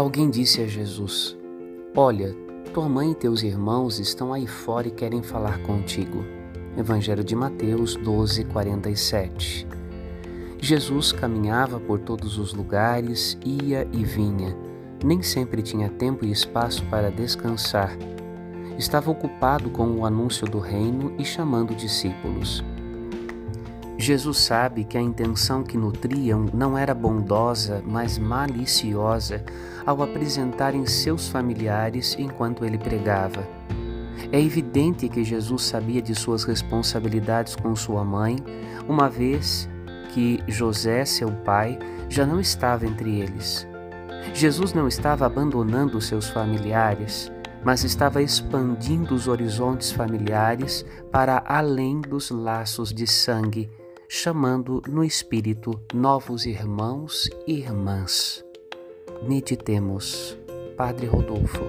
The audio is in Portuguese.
Alguém disse a Jesus: Olha, tua mãe e teus irmãos estão aí fora e querem falar contigo. Evangelho de Mateus 12, 47. Jesus caminhava por todos os lugares, ia e vinha. Nem sempre tinha tempo e espaço para descansar. Estava ocupado com o anúncio do reino e chamando discípulos. Jesus sabe que a intenção que nutriam não era bondosa, mas maliciosa ao apresentarem seus familiares enquanto ele pregava. É evidente que Jesus sabia de suas responsabilidades com sua mãe, uma vez que José, seu pai, já não estava entre eles. Jesus não estava abandonando seus familiares, mas estava expandindo os horizontes familiares para além dos laços de sangue chamando no Espírito novos irmãos e irmãs. Meditemos, Padre Rodolfo.